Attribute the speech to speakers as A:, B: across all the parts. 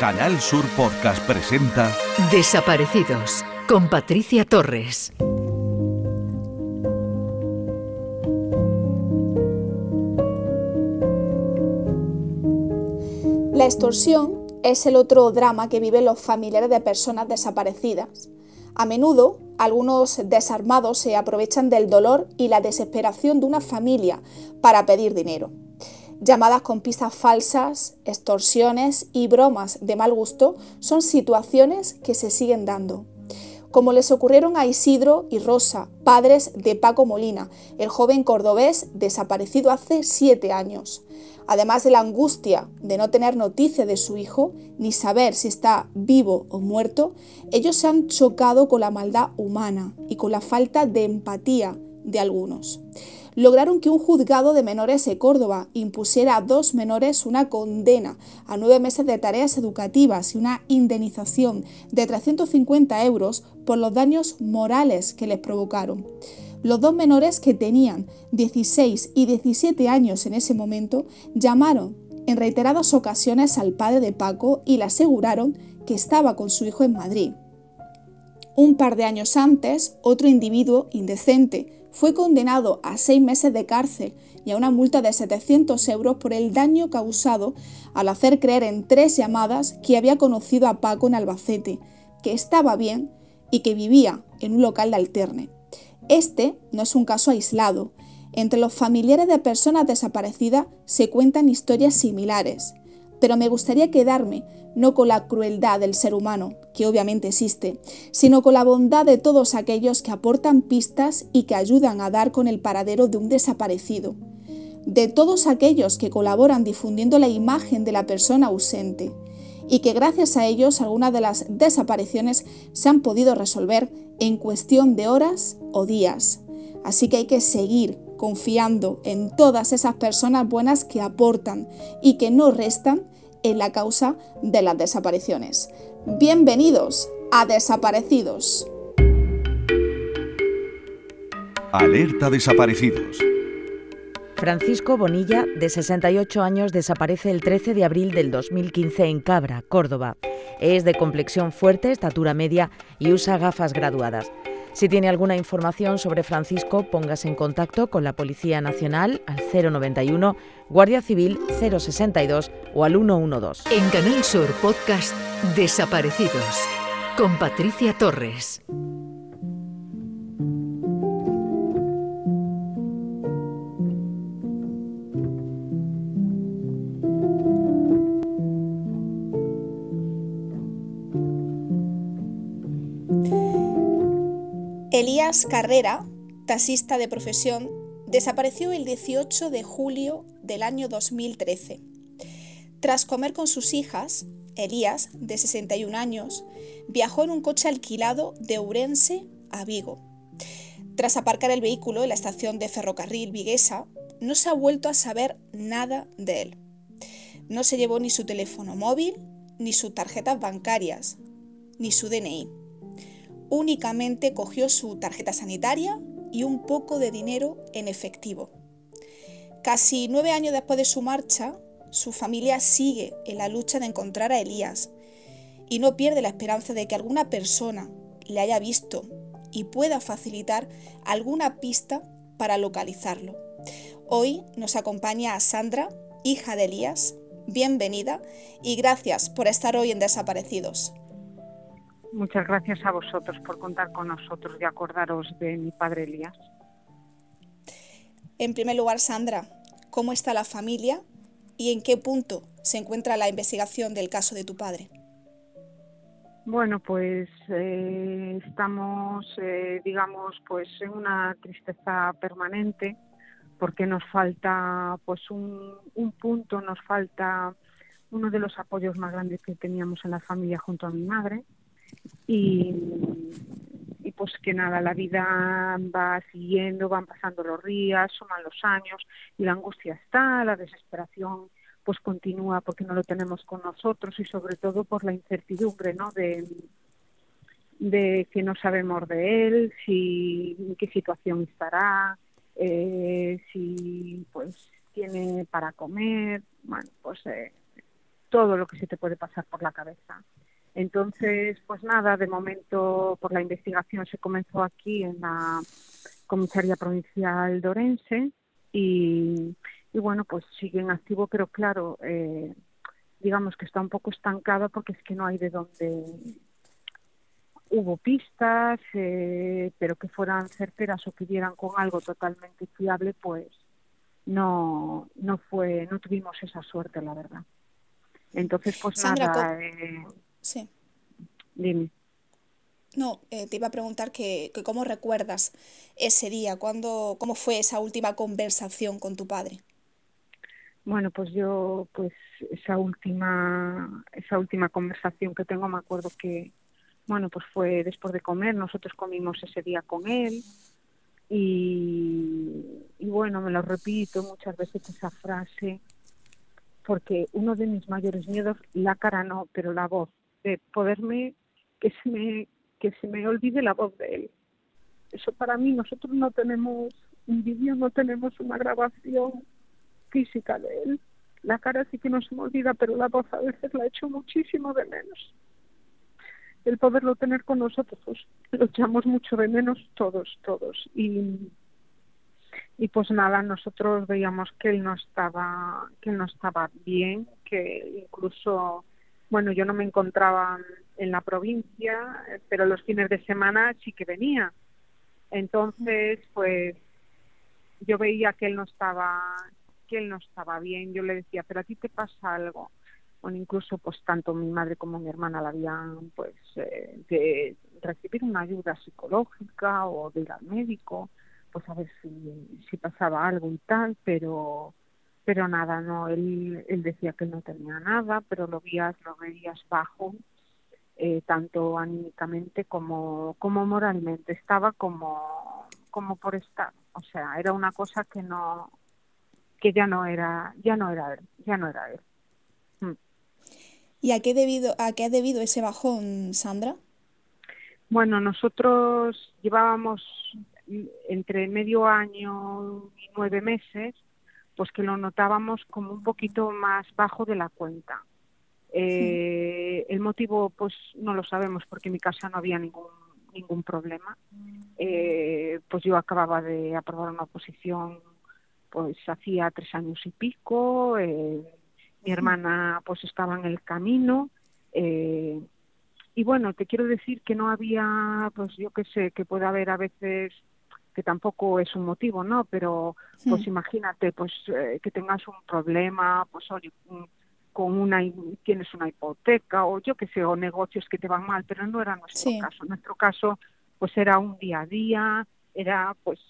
A: Canal Sur Podcast presenta
B: Desaparecidos con Patricia Torres.
C: La extorsión es el otro drama que viven los familiares de personas desaparecidas. A menudo, algunos desarmados se aprovechan del dolor y la desesperación de una familia para pedir dinero. Llamadas con pistas falsas, extorsiones y bromas de mal gusto son situaciones que se siguen dando como les ocurrieron a Isidro y Rosa, padres de Paco Molina, el joven cordobés desaparecido hace siete años. Además de la angustia de no tener noticia de su hijo, ni saber si está vivo o muerto, ellos se han chocado con la maldad humana y con la falta de empatía de algunos lograron que un juzgado de menores de Córdoba impusiera a dos menores una condena a nueve meses de tareas educativas y una indemnización de 350 euros por los daños morales que les provocaron. Los dos menores que tenían 16 y 17 años en ese momento llamaron en reiteradas ocasiones al padre de Paco y le aseguraron que estaba con su hijo en Madrid. Un par de años antes, otro individuo indecente fue condenado a seis meses de cárcel y a una multa de 700 euros por el daño causado al hacer creer en tres llamadas que había conocido a Paco en Albacete, que estaba bien y que vivía en un local de alterne. Este no es un caso aislado. Entre los familiares de personas desaparecidas se cuentan historias similares, pero me gustaría quedarme no con la crueldad del ser humano, que obviamente existe, sino con la bondad de todos aquellos que aportan pistas y que ayudan a dar con el paradero de un desaparecido, de todos aquellos que colaboran difundiendo la imagen de la persona ausente, y que gracias a ellos algunas de las desapariciones se han podido resolver en cuestión de horas o días. Así que hay que seguir confiando en todas esas personas buenas que aportan y que no restan en la causa de las desapariciones. Bienvenidos a Desaparecidos.
A: Alerta Desaparecidos.
B: Francisco Bonilla, de 68 años, desaparece el 13 de abril del 2015 en Cabra, Córdoba. Es de complexión fuerte, estatura media y usa gafas graduadas. Si tiene alguna información sobre Francisco, póngase en contacto con la Policía Nacional al 091, Guardia Civil 062 o al 112. En Canal Sur Podcast Desaparecidos con Patricia Torres.
C: Elías Carrera, taxista de profesión, desapareció el 18 de julio del año 2013. Tras comer con sus hijas, Elías, de 61 años, viajó en un coche alquilado de Urense a Vigo. Tras aparcar el vehículo en la estación de ferrocarril Viguesa, no se ha vuelto a saber nada de él. No se llevó ni su teléfono móvil, ni sus tarjetas bancarias, ni su DNI únicamente cogió su tarjeta sanitaria y un poco de dinero en efectivo. Casi nueve años después de su marcha, su familia sigue en la lucha de encontrar a Elías y no pierde la esperanza de que alguna persona le haya visto y pueda facilitar alguna pista para localizarlo. Hoy nos acompaña a Sandra, hija de Elías. Bienvenida y gracias por estar hoy en Desaparecidos.
D: Muchas gracias a vosotros por contar con nosotros y acordaros de mi padre Elías.
C: En primer lugar, Sandra, ¿cómo está la familia y en qué punto se encuentra la investigación del caso de tu padre?
D: Bueno, pues eh, estamos, eh, digamos, pues en una tristeza permanente porque nos falta, pues un, un punto, nos falta uno de los apoyos más grandes que teníamos en la familia junto a mi madre, y, pues que nada, la vida va siguiendo, van pasando los días, suman los años y la angustia está, la desesperación pues continúa porque no lo tenemos con nosotros y sobre todo por la incertidumbre, ¿no? De, de que no sabemos de él, si en qué situación estará, eh, si pues tiene para comer, bueno, pues eh, todo lo que se te puede pasar por la cabeza. Entonces, pues nada, de momento por la investigación se comenzó aquí en la comisaría provincial de Orense y, bueno, pues sigue en activo, pero claro, eh, digamos que está un poco estancado porque es que no hay de dónde hubo pistas, eh, pero que fueran certeras o que dieran con algo totalmente fiable, pues no no fue no tuvimos esa suerte, la verdad. Entonces, pues nada. Eh,
C: sí.
D: Dime.
C: No, eh, te iba a preguntar que, que, cómo recuerdas ese día, cuando, cómo fue esa última conversación con tu padre.
D: Bueno, pues yo, pues esa última, esa última conversación que tengo, me acuerdo que, bueno, pues fue después de comer, nosotros comimos ese día con él y, y bueno, me lo repito muchas veces esa frase, porque uno de mis mayores miedos, la cara no, pero la voz, de poderme, que se me, que se me olvide la voz de él. Eso para mí, nosotros no tenemos un vídeo, no tenemos una grabación física de él. La cara sí que no se me olvida, pero la voz a veces la echo muchísimo de menos. El poderlo tener con nosotros, pues, lo echamos mucho de menos todos, todos. Y, y pues nada, nosotros veíamos que él no estaba, que él no estaba bien, que incluso, bueno, yo no me encontraba en la provincia, pero los fines de semana sí que venía. Entonces, pues yo veía que él no estaba que él no estaba bien, yo le decía, pero a ti te pasa algo. Bueno, incluso pues tanto mi madre como mi hermana la habían pues eh, de recibir una ayuda psicológica o de ir al médico, pues a ver si, si pasaba algo y tal, pero pero nada, no, él, él decía que no tenía nada, pero lo veías, lo veías bajo, eh, tanto anímicamente como, como moralmente, estaba como, como por estar, o sea, era una cosa que no, que ya no era, ya no era él, ya no era él.
C: Mm. ¿Y a qué debido, a qué ha debido ese bajón, Sandra?
D: Bueno, nosotros llevábamos entre medio año y nueve meses, pues que lo notábamos como un poquito más bajo de la cuenta. Eh, el motivo, pues no lo sabemos porque en mi casa no había ningún ningún problema. Eh, pues yo acababa de aprobar una oposición pues hacía tres años y pico, eh, mi hermana pues estaba en el camino eh, y bueno, te quiero decir que no había, pues yo qué sé, que puede haber a veces que tampoco es un motivo, ¿no? Pero pues imagínate, pues eh, que tengas un problema, pues oye, con una tienes una hipoteca o yo qué sé, o negocios que te van mal, pero no era nuestro caso. nuestro caso, pues era un día a día, era pues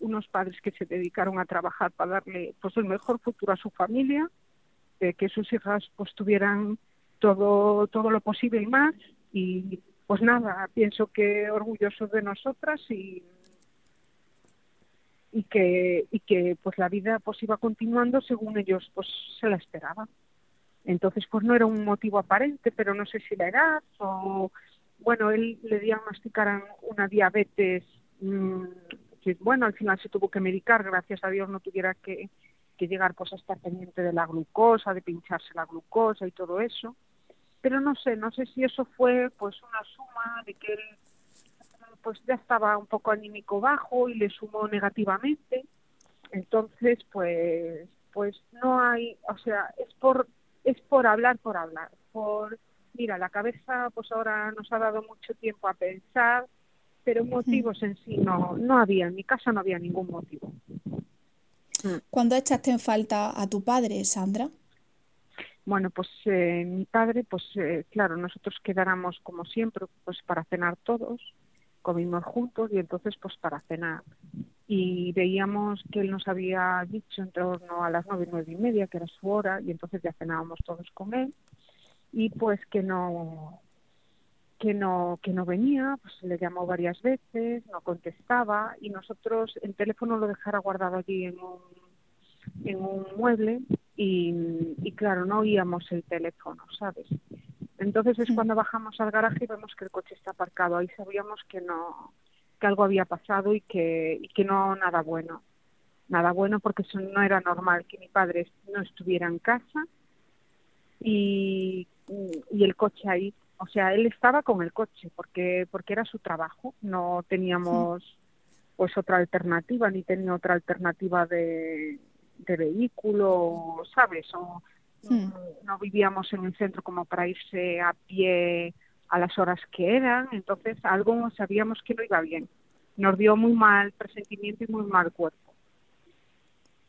D: unos padres que se dedicaron a trabajar para darle pues el mejor futuro a su familia, que sus hijas pues tuvieran todo todo lo posible y más y pues nada, pienso que orgullosos de nosotras y y que y que pues la vida pues iba continuando según ellos pues se la esperaban. Entonces pues no era un motivo aparente, pero no sé si la edad o bueno, él le diagnosticaran una diabetes mmm, que bueno, al final se tuvo que medicar, gracias a Dios no tuviera que, que llegar pues a estar pendiente de la glucosa, de pincharse la glucosa y todo eso. Pero no sé, no sé si eso fue pues una suma de que él pues ya estaba un poco anímico bajo y le sumó negativamente. Entonces, pues pues no hay, o sea, es por es por hablar por hablar, por mira, la cabeza pues ahora nos ha dado mucho tiempo a pensar, pero motivos en sí no, no había, en mi casa no había ningún motivo.
C: Mm. ¿Cuándo echaste en falta a tu padre, Sandra?
D: Bueno, pues eh, mi padre, pues eh, claro, nosotros quedáramos como siempre, pues para cenar todos, comimos juntos y entonces pues para cenar. Y veíamos que él nos había dicho en torno a las nueve, nueve y media, que era su hora, y entonces ya cenábamos todos con él, y pues que no, que no que no venía, pues le llamó varias veces, no contestaba y nosotros el teléfono lo dejara guardado allí en un en un mueble y, y claro, no oíamos el teléfono, ¿sabes? Entonces es cuando bajamos al garaje y vemos que el coche está aparcado. Ahí sabíamos que no que algo había pasado y que y que no nada bueno. Nada bueno porque eso no era normal que mi padre no estuviera en casa y, y el coche ahí. O sea, él estaba con el coche porque porque era su trabajo. No teníamos pues otra alternativa ni tenía otra alternativa de, de vehículo, ¿sabes? O no vivíamos en el centro como para irse a pie a las horas que eran, entonces algo sabíamos que no iba bien. Nos dio muy mal presentimiento y muy mal cuerpo.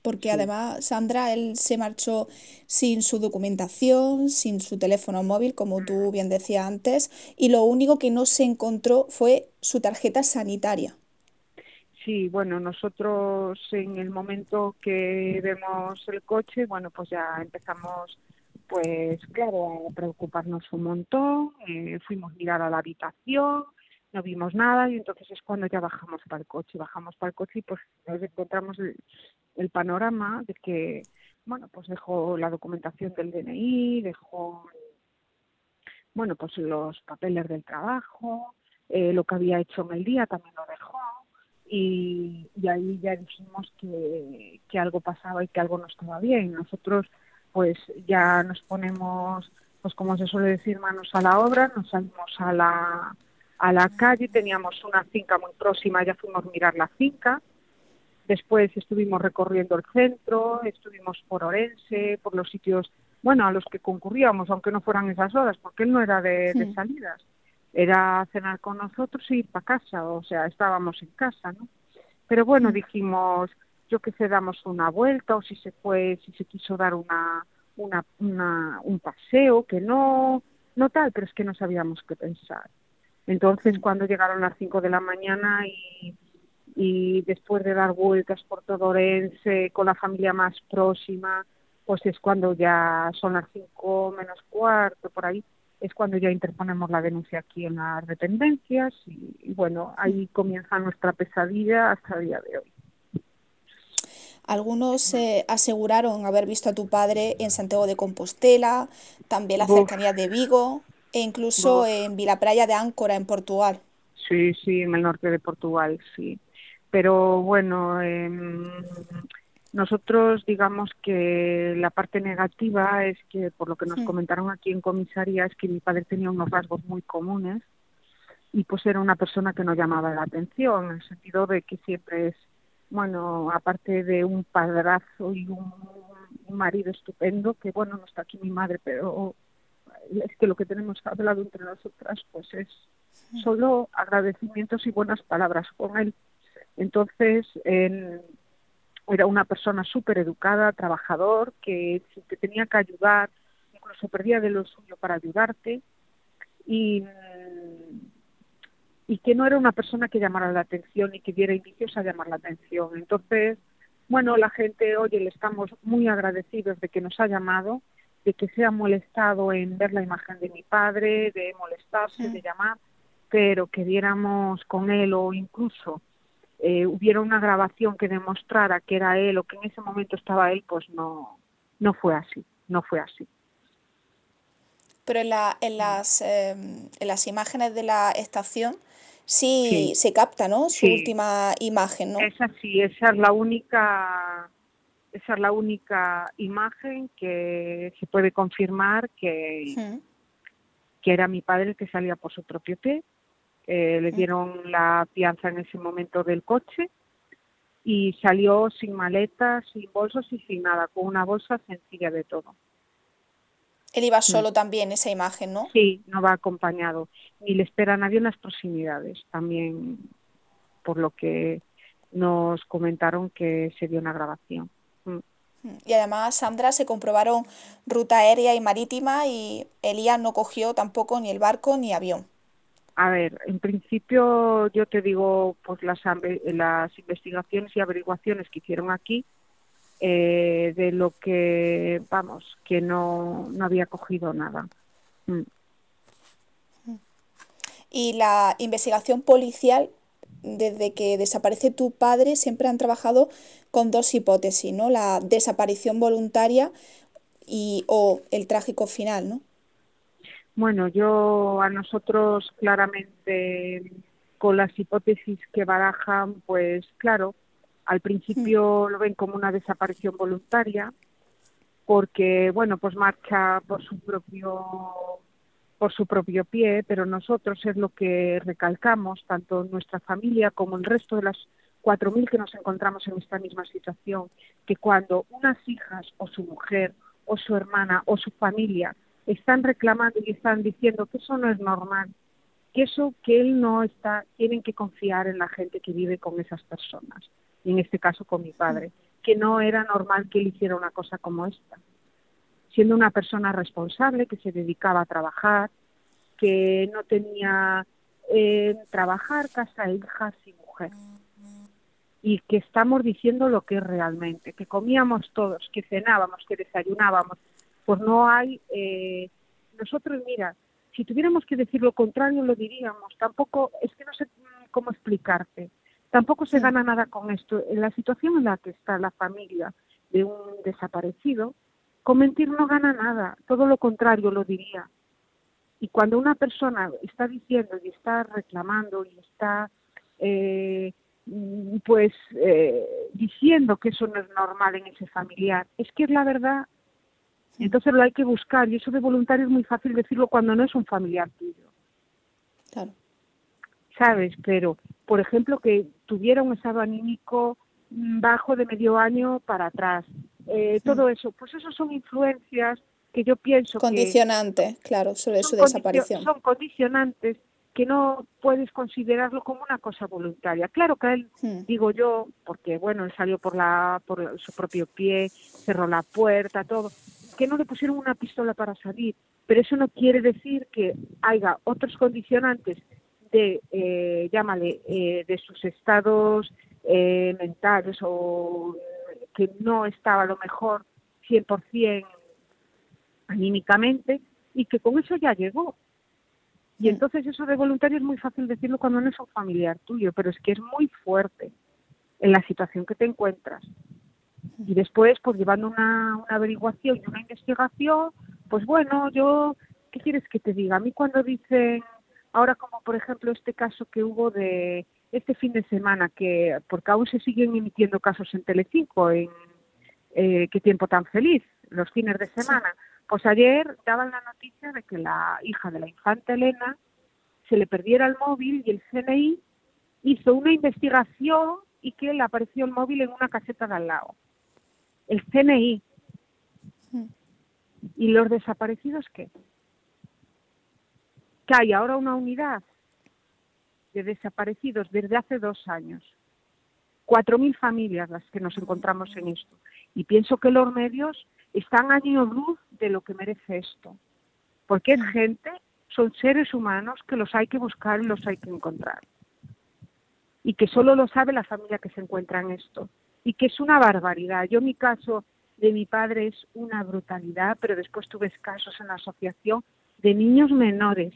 C: Porque además, Sandra, él se marchó sin su documentación, sin su teléfono móvil, como tú bien decías antes, y lo único que no se encontró fue su tarjeta sanitaria.
D: Sí, bueno, nosotros en el momento que vemos el coche, bueno, pues ya empezamos, pues claro, a preocuparnos un montón, eh, fuimos a mirar a la habitación, no vimos nada y entonces es cuando ya bajamos para el coche, bajamos para el coche y pues nos encontramos el, panorama de que, bueno, pues dejó la documentación del DNI, dejó, bueno, pues los papeles del trabajo, eh, lo que había hecho en el día también lo dejó y, ahí ya dijimos que, que algo pasaba y que algo no estaba bien. Nosotros pues ya nos ponemos, pues como se suele decir, manos a la obra, nos salimos a la, a la calle, teníamos una finca muy próxima, ya fuimos a mirar la finca, después estuvimos recorriendo el centro, estuvimos por Orense, por los sitios, bueno, a los que concurríamos, aunque no fueran esas horas, porque él no era de, de salidas era cenar con nosotros y ir para casa, o sea, estábamos en casa, ¿no? Pero bueno, mm. dijimos, yo que sé, damos una vuelta o si se fue, si se quiso dar una, una, una, un paseo, que no, no tal, pero es que no sabíamos qué pensar. Entonces, cuando llegaron las 5 de la mañana y, y después de dar vueltas por todo Orense con la familia más próxima, pues es cuando ya son las 5 menos cuarto, por ahí, es cuando ya interponemos la denuncia aquí en las dependencias y, bueno, ahí comienza nuestra pesadilla hasta el día de hoy.
C: Algunos eh, aseguraron haber visto a tu padre en Santiago de Compostela, también la cercanía de Vigo e incluso en Vilaplaya de Áncora, en Portugal.
D: Sí, sí, en el norte de Portugal, sí. Pero bueno, eh, nosotros digamos que la parte negativa es que, por lo que nos comentaron aquí en comisaría, es que mi padre tenía unos rasgos muy comunes y pues era una persona que no llamaba la atención, en el sentido de que siempre es, bueno, aparte de un padrazo y un, marido estupendo, que bueno, no está aquí mi madre, pero es que lo que tenemos hablado entre nosotras pues es solo agradecimientos y buenas palabras con él. Entonces, en era una persona súper educada, trabajador, que, te tenía que ayudar, incluso perdía de lo suyo para ayudarte y, y que no era una persona que llamara la atención y que diera indicios a llamar la atención. Entonces, bueno, la gente, oye, le estamos muy agradecidos de que nos ha llamado, de que se ha molestado en ver la imagen de mi padre, de molestarse, de llamar, pero que diéramos con él o incluso eh, hubiera una grabación que demostrara que era él o que en ese momento estaba él, pues no, no fue así, no fue así.
C: Pero en, la, en, las, em, en las imágenes de la estación sí, se capta, ¿no? Su última imagen, ¿no?
D: Esa sí, esa es la única esa es la única imagen que se puede confirmar que, que era mi padre el que salía por su propio pie eh, le dieron la fianza en ese momento del coche y salió sin maletas, sin bolsos y sin nada, con una bolsa sencilla de todo.
C: Él iba solo mm. también, esa imagen, ¿no?
D: Sí, no va acompañado. Ni le espera nadie en las proximidades, también por lo que nos comentaron que se dio una grabación. Mm.
C: Mm. Y además, Sandra, se comprobaron ruta aérea y marítima y Elías no cogió tampoco ni el barco ni avión.
D: A ver, en principio yo te digo, pues las, investigaciones y averiguaciones que hicieron aquí, eh, de lo que, vamos, que no, no había cogido nada. Mm.
C: Y la investigación policial, desde que desaparece tu padre, siempre han trabajado con dos hipótesis, ¿no? La desaparición voluntaria y o el trágico final, ¿no?
D: Bueno, yo a nosotros claramente con las hipótesis que barajan, pues claro, al principio lo ven como una desaparición voluntaria, porque, bueno, pues marcha por su propio por su propio pie, pero nosotros es lo que recalcamos, tanto nuestra familia como el resto de las 4.000 que nos encontramos en esta misma situación, que cuando unas hijas o su mujer o su hermana o su familia están reclamando y están diciendo que eso no es normal, que eso que él no está, tienen que confiar en la gente que vive con esas personas, y en este caso con mi padre, que no era normal que él hiciera una cosa como esta siendo una persona responsable que se dedicaba a trabajar, que no tenía eh, trabajar, casa, hijas y mujer. Y que estamos diciendo lo que es realmente, que comíamos todos, que cenábamos, que desayunábamos. Pues no hay. Eh, nosotros, mira, si tuviéramos que decir lo contrario, lo diríamos. Tampoco, es que no sé cómo explicarte. Tampoco se gana nada con esto. En la situación en la que está la familia de un desaparecido, con mentir no gana nada, todo lo contrario lo diría. Y cuando una persona está diciendo y está reclamando y está eh, pues eh, diciendo que eso no es normal en ese familiar, es que es la verdad. Entonces lo hay que buscar y eso de voluntario es muy fácil decirlo cuando no es un familiar tuyo.
C: Claro.
D: ¿Sabes? Pero, por ejemplo, que tuviera un estado anímico bajo de medio año para atrás, eh, todo eso, pues eso son influencias que yo pienso
C: condicionantes, claro, sobre su desaparición.
D: Son condicionantes que no puedes considerarlo como una cosa voluntaria. Claro que él, hmm. digo yo, porque bueno, él salió por la por su propio pie, cerró la puerta, todo, que no le pusieron una pistola para salir, pero eso no quiere decir que haya otros condicionantes de, eh, llámale, eh, de sus estados eh, mentales o que no estaba a lo mejor 100% anímicamente y que con eso ya llegó. Y entonces eso de voluntario es muy fácil decirlo cuando no es un familiar tuyo, pero es que es muy fuerte en la situación que te encuentras. Y después, pues llevando una, una averiguación y una investigación, pues bueno, yo, ¿qué quieres que te diga? A mí cuando dicen, ahora como por ejemplo este caso que hubo de este fin de semana, que porque aún se siguen emitiendo casos en Telecinco, en eh, qué tiempo tan feliz, los fines de semana. Pues ayer daban la noticia de que la hija de la infanta Elena se le perdiera el móvil y el CNI hizo una investigación y que le apareció el móvil en una caseta de al lado. El CNI. Mm. ¿Y los desaparecidos qué? Que hay ahora una unidad de desaparecidos desde hace dos años. Cuatro mil familias las que nos encontramos en esto. Y pienso que los medios están a luz de lo que merece esto. Porque es gente, son seres humanos que los hay que buscar y los hay que encontrar. Y que solo lo sabe la familia que se encuentra en esto. Y que es una barbaridad. Yo mi caso de mi padre es una brutalidad, pero después tuve casos en la asociación de niños menores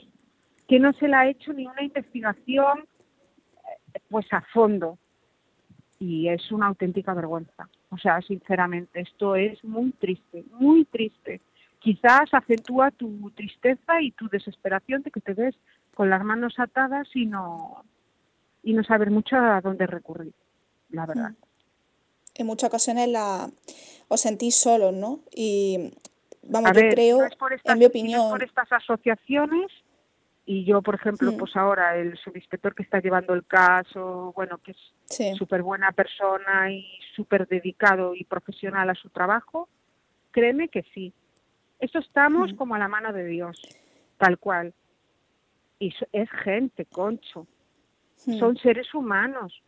D: que no se le ha hecho ni una investigación eh, pues a fondo y es una auténtica vergüenza. O sea, sinceramente, esto es muy triste, muy triste. Quizás acentúa tu tristeza y tu desesperación de que te ves con las manos atadas y no y no saber mucho a dónde recurrir, la verdad.
C: En muchas ocasiones la, os sentís solos, ¿no? Y vamos, yo creo, en mi opinión...
D: por estas asociaciones y yo, por ejemplo, pues ahora el subinspector que está llevando el caso, bueno, que es súper buena persona y súper dedicado y profesional a su trabajo, créeme que sí. Esto estamos como a la mano de Dios, tal cual. Y es gente, concho. Son seres humanos.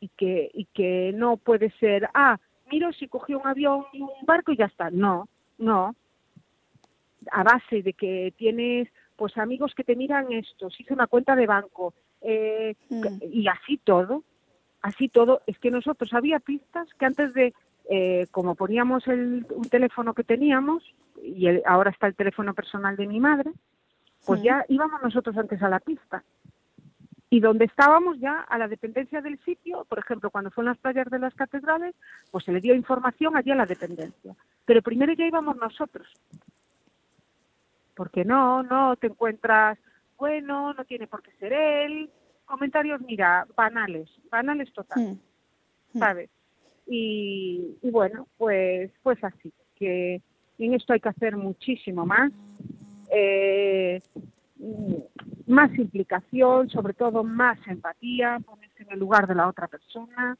D: Y que, y que no puede ser, ah, miro si cogió un avión y un barco y ya está. No, no. A base de que tienes pues amigos que te miran esto, si hice una cuenta de banco, eh, mm. y así todo, así todo, es que nosotros había pistas que antes de, eh, como poníamos el, un teléfono que teníamos, y ahora está el teléfono personal de mi madre, pues ya íbamos nosotros antes a la pista. Y donde estábamos ya a la dependencia del sitio, por ejemplo, cuando fue en las playas de las catedrales, pues se le dio información allí a la dependencia. Pero primero ya íbamos nosotros porque no, no te encuentras, bueno, no tiene por qué ser él. Comentarios, mira, banales, banales total, hmm. Hmm. ¿sabes? Y, bueno, pues, pues así. que en esto hay que hacer muchísimo más. Eh, más implicación, sobre todo más empatía, ponerse en el lugar de la otra persona.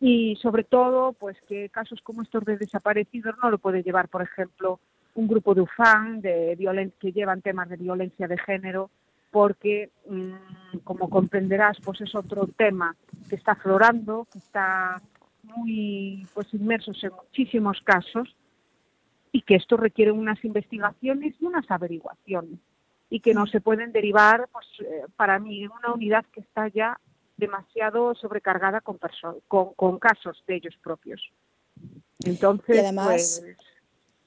D: Y sobre todo pues que casos como estos de desaparecidos no lo puede llevar, por ejemplo, un grupo de UFAN de que llevan temas de violencia de género porque mm, como comprenderás pues es otro tema que está aflorando, que está muy pues inmersos en muchísimos casos y que esto requiere unas investigaciones y unas averiguaciones y que no se pueden derivar, pues eh, para mí, en una unidad que está ya demasiado sobrecargada con, con, con casos de ellos propios. Entonces,
C: además, pues...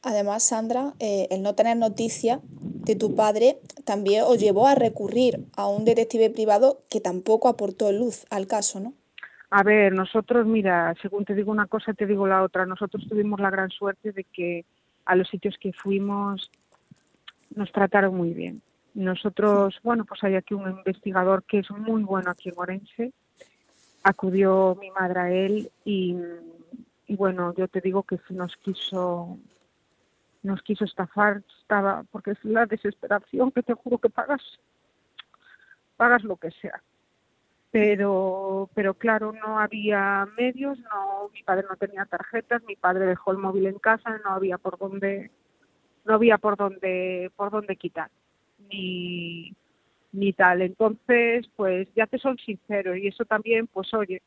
C: además Sandra, eh, el no tener noticia de tu padre también os llevó a recurrir a un detective privado que tampoco aportó luz al caso, ¿no?
D: A ver, nosotros, mira, según te digo una cosa, te digo la otra. Nosotros tuvimos la gran suerte de que a los sitios que fuimos nos trataron muy bien. Nosotros, bueno, pues hay aquí un investigador que es muy bueno aquí en Orense. Acudió mi madre a él y, bueno, yo te digo que nos quiso nos quiso estafar, estaba, porque es la desesperación que te juro que pagas, pagas lo que sea. Pero, pero claro, no había medios, no, mi padre no tenía tarjetas, mi padre dejó el móvil en casa, no había por dónde, no había por dónde, por dónde quitar ni, ni tal. Entonces, pues ya te son sinceros y eso también, pues oye,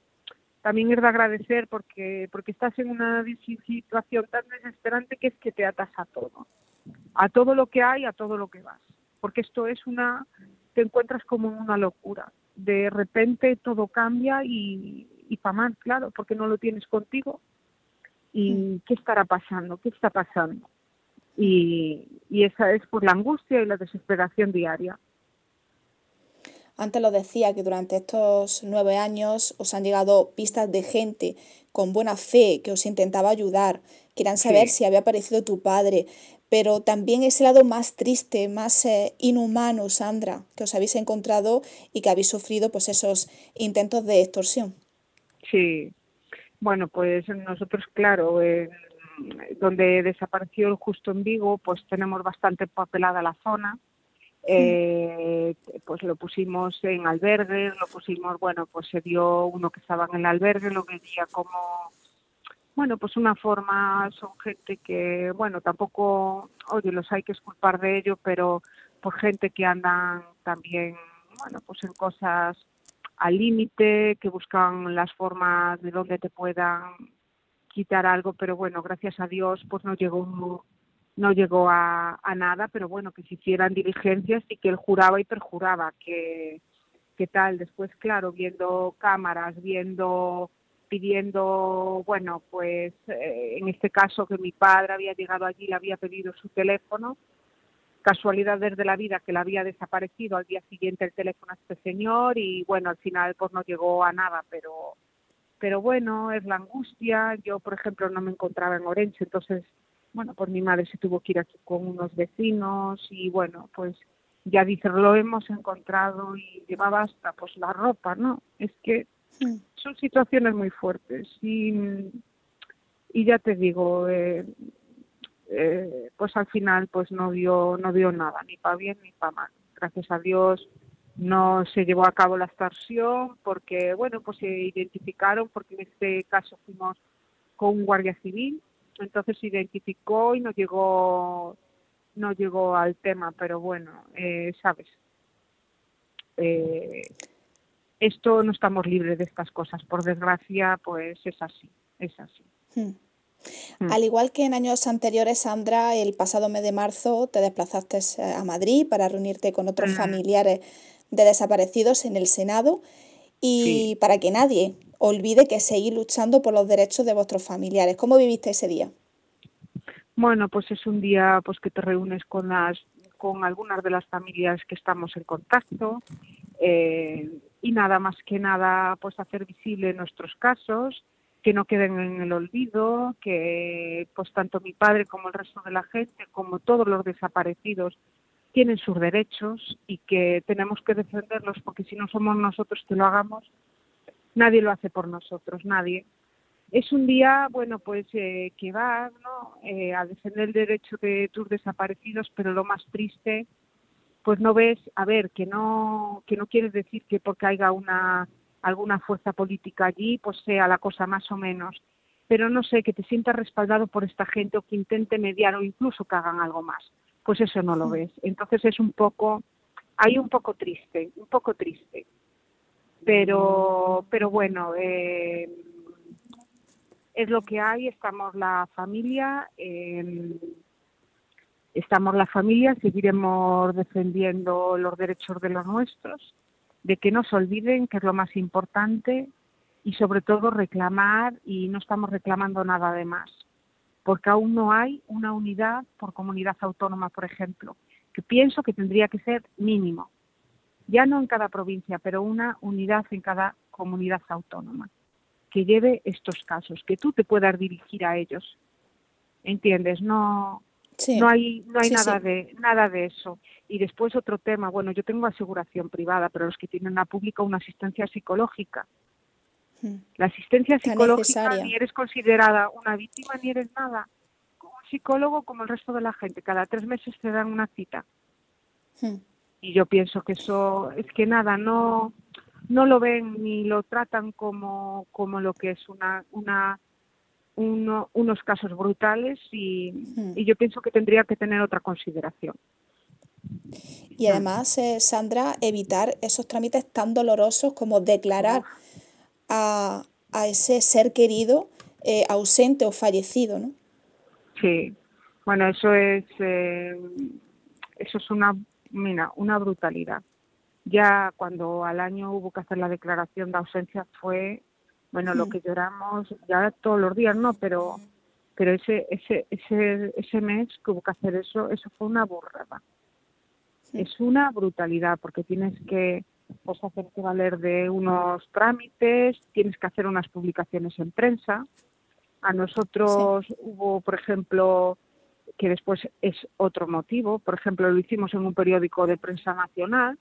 D: también es de agradecer porque, porque estás en una situación tan desesperante que es que te atas a todo, a todo lo que hay, a todo lo que vas. Porque esto es una, te encuentras como una locura. De repente todo cambia y, y para mal, claro, porque no lo tienes contigo. ¿Y mm. qué estará pasando? ¿Qué está pasando? Y, esa es por la angustia y la desesperación diaria.
C: Antes lo decía que durante estos nueve años os han llegado pistas de gente con buena fe que os intentaba ayudar, querían saber si había aparecido tu padre, pero también ese lado más triste, más eh, inhumano, Sandra, que os habéis encontrado y que habéis sufrido pues esos intentos de extorsión.
D: Sí, bueno, pues nosotros, claro, donde desapareció el justo en Vigo, pues tenemos bastante papelada la zona. Eh, pues lo pusimos en albergues, lo pusimos, bueno, pues se dio uno que estaba en el albergue, lo veía como, bueno, pues una forma, son gente que, bueno, tampoco, oye, los hay que esculpar de ello, pero por gente que andan también, bueno, pues en cosas al límite, que buscan las formas de donde te puedan quitar algo, pero bueno, gracias a Dios pues no llegó no llegó a, nada, pero bueno, que se hicieran diligencias y que él juraba y perjuraba que, que tal. Después, claro, viendo cámaras, viendo, pidiendo, bueno, pues eh, en este caso que mi padre había llegado allí, le había pedido su teléfono, casualidad desde la vida que le había desaparecido al día siguiente el teléfono a este señor y bueno, al final pues no llegó a nada, pero pero bueno, es la angustia. Yo, por ejemplo, no me encontraba en Orense, entonces, bueno, pues mi madre se tuvo que ir aquí con unos vecinos y bueno, pues ya dice, lo hemos encontrado y llevaba hasta pues la ropa, ¿no? Es que son situaciones muy fuertes y, y ya te digo, eh, eh, pues al final pues no dio, no dio nada, ni para bien ni para mal. Gracias a Dios no se llevó a cabo la extorsión porque, bueno, pues se identificaron, porque en este caso fuimos con un guardia civil, entonces se identificó y no llegó, no llegó al tema, pero bueno, eh, sabes, eh, esto no estamos libres de estas cosas, por desgracia, pues es así, es así. Hmm.
C: Hmm. Al igual que en años anteriores, Sandra, el pasado mes de marzo te desplazaste a Madrid para reunirte con otros hmm. familiares de desaparecidos en el Senado y para que nadie olvide que seguir luchando por los derechos de vuestros familiares. ¿Cómo viviste ese día?
D: Bueno, pues es un día pues que te reúnes con las con algunas de las familias que estamos en contacto eh, y nada más que nada pues hacer visible nuestros casos que no queden en el olvido que pues tanto mi padre como el resto de la gente como todos los desaparecidos tienen sus derechos y que tenemos que defenderlos porque si no somos nosotros que lo hagamos, nadie lo hace por nosotros, nadie. es un día, bueno, pues eh, que vas, ¿no? Eh, a defender el derecho de tus desaparecidos, pero lo más triste, pues no ves, a ver, que no, que no quieres decir que porque haya una alguna fuerza política allí, pues sea la cosa más o menos, pero no sé, que te sientas respaldado por esta gente o que intente mediar o incluso que hagan algo más, pues eso no lo ves. Entonces es un poco, hay un poco triste, un poco triste. Pero, pero bueno, eh, es lo que hay, estamos la familia, eh, estamos la familia, seguiremos defendiendo los derechos de los nuestros, de que no se olviden, que es lo más importante, y sobre todo reclamar, y no estamos reclamando nada de más, porque aún no hay una unidad por comunidad autónoma, por ejemplo, que pienso que tendría que ser mínimo, ya no en cada provincia, pero una unidad en cada comunidad autónoma que lleve estos casos, que tú te puedas dirigir a ellos. ¿Entiendes? No, no hay, no hay nada de nada de eso. Y después otro tema, bueno, yo tengo aseguración privada, pero los que tienen la pública una asistencia psicológica. La asistencia psicológica ni eres considerada una víctima ni eres nada. Un psicólogo como el resto de la gente, cada tres meses te dan una cita. Hmm. Y yo pienso que eso es que nada, no no lo ven ni lo tratan como, como lo que es una, una unos casos brutales y, hmm. y, yo pienso que tendría que tener otra consideración.
C: Y además, eh, Sandra, evitar esos trámites tan dolorosos como declarar a, a ese ser querido eh, ausente o fallecido, ¿no?
D: Sí, bueno, eso es, eh, eso es una, mira, una brutalidad ya cuando al año hubo que hacer la declaración de ausencia fue, bueno, lo que lloramos ya todos los días, ¿no? Pero pero ese ese ese ese mes que hubo que hacer eso, eso fue una burrada. Es una brutalidad porque tienes que pues hacerte valer de unos trámites, tienes que hacer unas publicaciones en prensa. A nosotros hubo, por ejemplo, que después es otro motivo, por ejemplo, lo hicimos en un periódico de prensa nacional,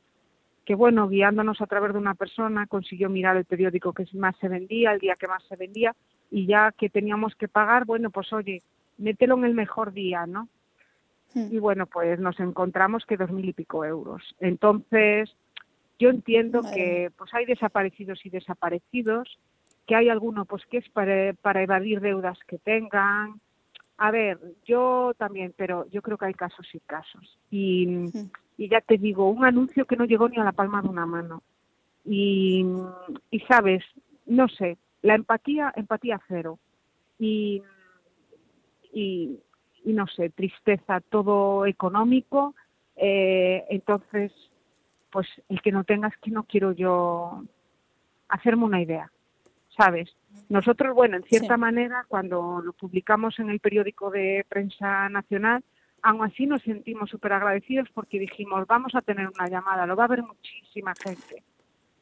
D: que bueno, guiándonos a través de una persona, consiguió mirar el periódico que más se vendía, el día que más se vendía, y ya que teníamos que pagar, bueno, pues oye, mételo en el mejor día, ¿no? Hmm. Y bueno, pues nos encontramos que dos mil y pico euros. Entonces, yo entiendo que pues hay desaparecidos y desaparecidos, que hay alguno pues que es para, para evadir deudas que tengan. A ver, yo también, pero yo creo que hay casos y casos. Y, y ya te digo, un anuncio que no llegó ni a la palma de una mano. Y, y sabes, no sé, la empatía, empatía cero. Y, y, no sé, tristeza, todo económico. Eh, entonces, pues el que no tengas que no quiero yo hacerme una idea, ¿sabes? Nosotros, bueno, en cierta manera, cuando lo publicamos en el periódico de prensa nacional, aún así nos sentimos súper agradecidos porque dijimos, vamos a tener una llamada, lo va a ver muchísima gente.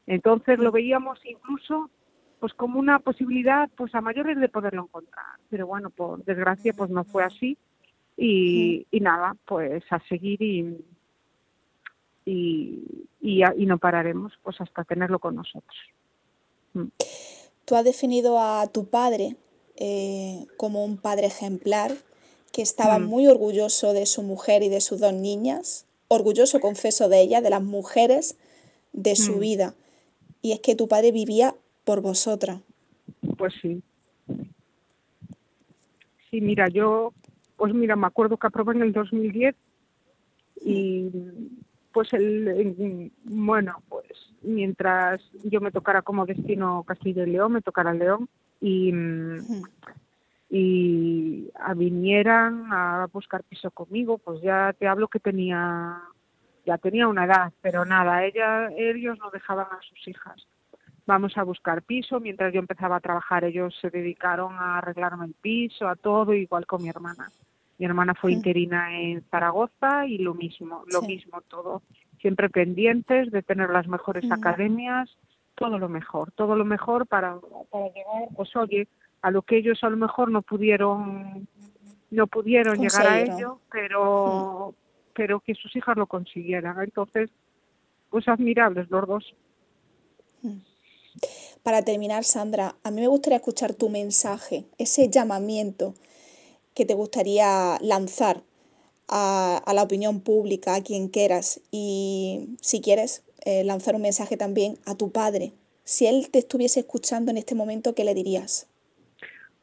D: Entonces lo veíamos incluso pues como una posibilidad pues a mayores de poderlo encontrar. Pero bueno, por desgracia pues no fue así y, nada, pues a seguir y, y, y, no pararemos pues hasta tenerlo con nosotros.
C: Mm. Tú has definido a tu padre eh, como un padre ejemplar que estaba mm. muy orgulloso de su mujer y de sus dos niñas, orgulloso, confeso, de ella, de las mujeres de su mm. vida. Y es que tu padre vivía por vosotras.
D: Pues sí. Sí, mira, yo, pues mira, me acuerdo que aprobé en el 2010 y pues el, bueno, pues mientras yo me tocara como destino Castilla y León, me tocara León y, y a vinieran a buscar piso conmigo, pues ya te hablo que tenía ya tenía una edad, pero nada, ella ellos no dejaban a sus hijas. Vamos a buscar piso, mientras yo empezaba a trabajar ellos se dedicaron a arreglarme el piso, a todo, igual con mi hermana. Mi hermana fue interina en Zaragoza y lo mismo, lo mismo todo. Siempre pendientes de tener las mejores academias, todo lo mejor, todo lo mejor para, para llegar, pues oye, a lo que ellos a lo mejor no pudieron no pudieron llegar a ello, pero mm. pero que sus hijas lo consiguieran. Entonces, pues admirables los dos. Mm.
C: Para terminar, Sandra, a mí me gustaría escuchar tu mensaje, ese llamamiento que te gustaría lanzar a, la opinión pública, a quien quieras, y si quieres, eh, lanzar un mensaje también a tu padre. Si él te estuviese escuchando en este momento, ¿qué le dirías?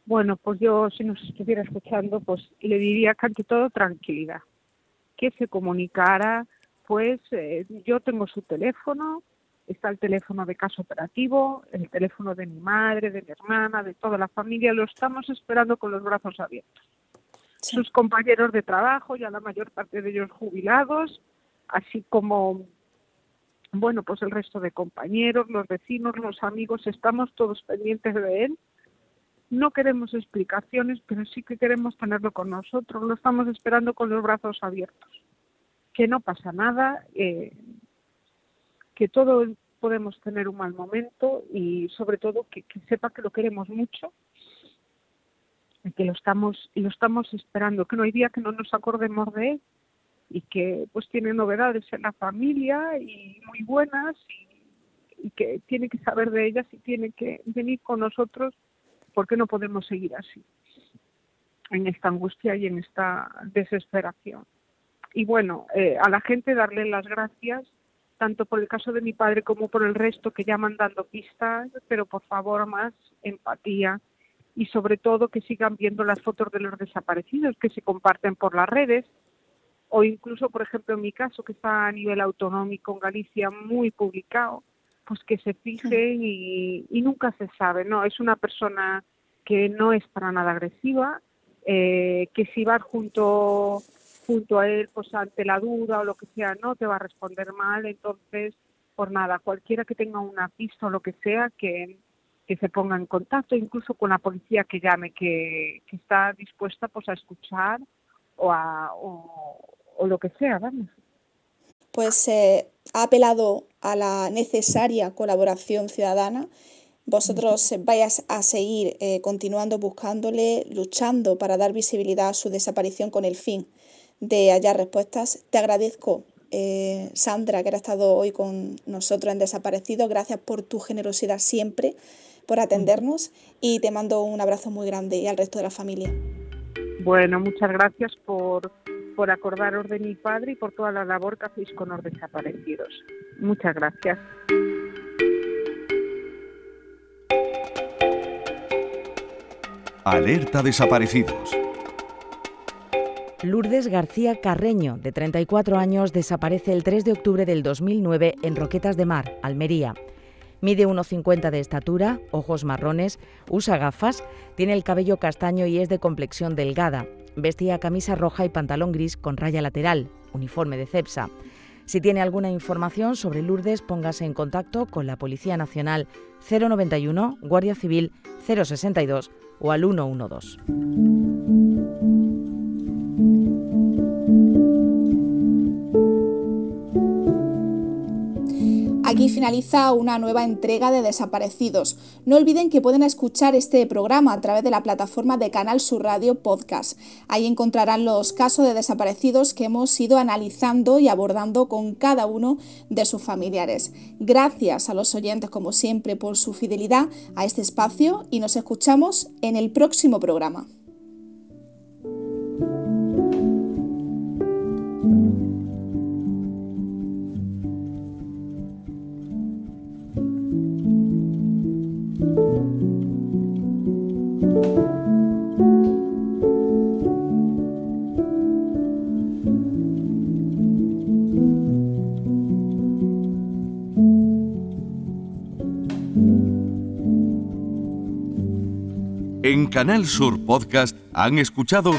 D: Bueno, pues yo si nos estuviera escuchando, pues le diría que ante todo tranquilidad, que se comunicara, pues eh, yo tengo su teléfono, está el teléfono de caso operativo, el teléfono de mi madre, de mi hermana, de toda la familia, lo estamos esperando con los brazos abiertos. Sus compañeros de trabajo, ya la mayor parte de ellos jubilados, así como, bueno, pues el resto de compañeros, los vecinos, los amigos, estamos todos pendientes de él no queremos explicaciones, pero sí que queremos tenerlo con nosotros. Lo estamos esperando con los brazos abiertos. Que no pasa nada, eh, que todos podemos tener un mal momento y sobre todo que, sepa que lo queremos mucho que lo estamos lo estamos esperando, que no hay día que no nos acordemos de él y que pues tiene novedades en la familia y muy buenas y que tiene que saber de ellas y tiene que venir con nosotros ¿Por qué no podemos seguir así? En esta angustia y en esta desesperación. Y bueno, eh, a la gente darle las gracias, tanto por el caso de mi padre como por el resto que llaman dando pistas, pero por favor más empatía y sobre todo que sigan viendo las fotos de los desaparecidos que se comparten por las redes. O incluso, por ejemplo, en mi caso, que está a nivel autonómico en Galicia muy publicado, pues que se fijen y, nunca se sabe, ¿no? Es una persona que no es para nada agresiva, eh, que si vas junto junto a él, pues ante la duda o lo que sea, no te va a responder mal, entonces, por nada, cualquiera que tenga una pista o lo que sea, que, que se ponga en contacto, incluso con la policía que llame, que, que está dispuesta pues a escuchar o, a, o, lo que sea, vamos
C: pues ha apelado a la necesaria colaboración ciudadana. Vosotros vayas a seguir eh, continuando buscándole, luchando para dar visibilidad a su desaparición con el fin de hallar respuestas. Te agradezco, eh, Sandra, que ha estado hoy con nosotros en Desaparecido. Gracias por tu generosidad siempre, por atendernos y te mando un abrazo muy grande y al resto de la familia.
D: Bueno, muchas gracias por por acordaros de mi padre y por toda la labor que hacéis con los desaparecidos. Muchas gracias.
A: Alerta desaparecidos.
B: Lourdes García Carreño, de 34 años, desaparece el 3 de octubre del 2009 en Roquetas de Mar, Almería. Mide 1,50 de estatura, ojos marrones, usa gafas, tiene el cabello castaño y es de complexión delgada. Vestía camisa roja y pantalón gris con raya lateral, uniforme de CEPSA. Si tiene alguna información sobre Lourdes, póngase en contacto con la Policía Nacional 091, Guardia Civil 062 o al 112.
C: Finaliza una nueva entrega de Desaparecidos. No olviden que pueden escuchar este programa a través de la plataforma de Canal Sur Radio Podcast. Ahí encontrarán los casos de desaparecidos que hemos ido analizando y abordando con cada uno de sus familiares. Gracias a los oyentes, como siempre, por su fidelidad a este espacio y nos escuchamos en el próximo programa.
A: En Canal Sur Podcast han escuchado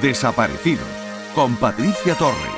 A: Desaparecidos con Patricia Torres.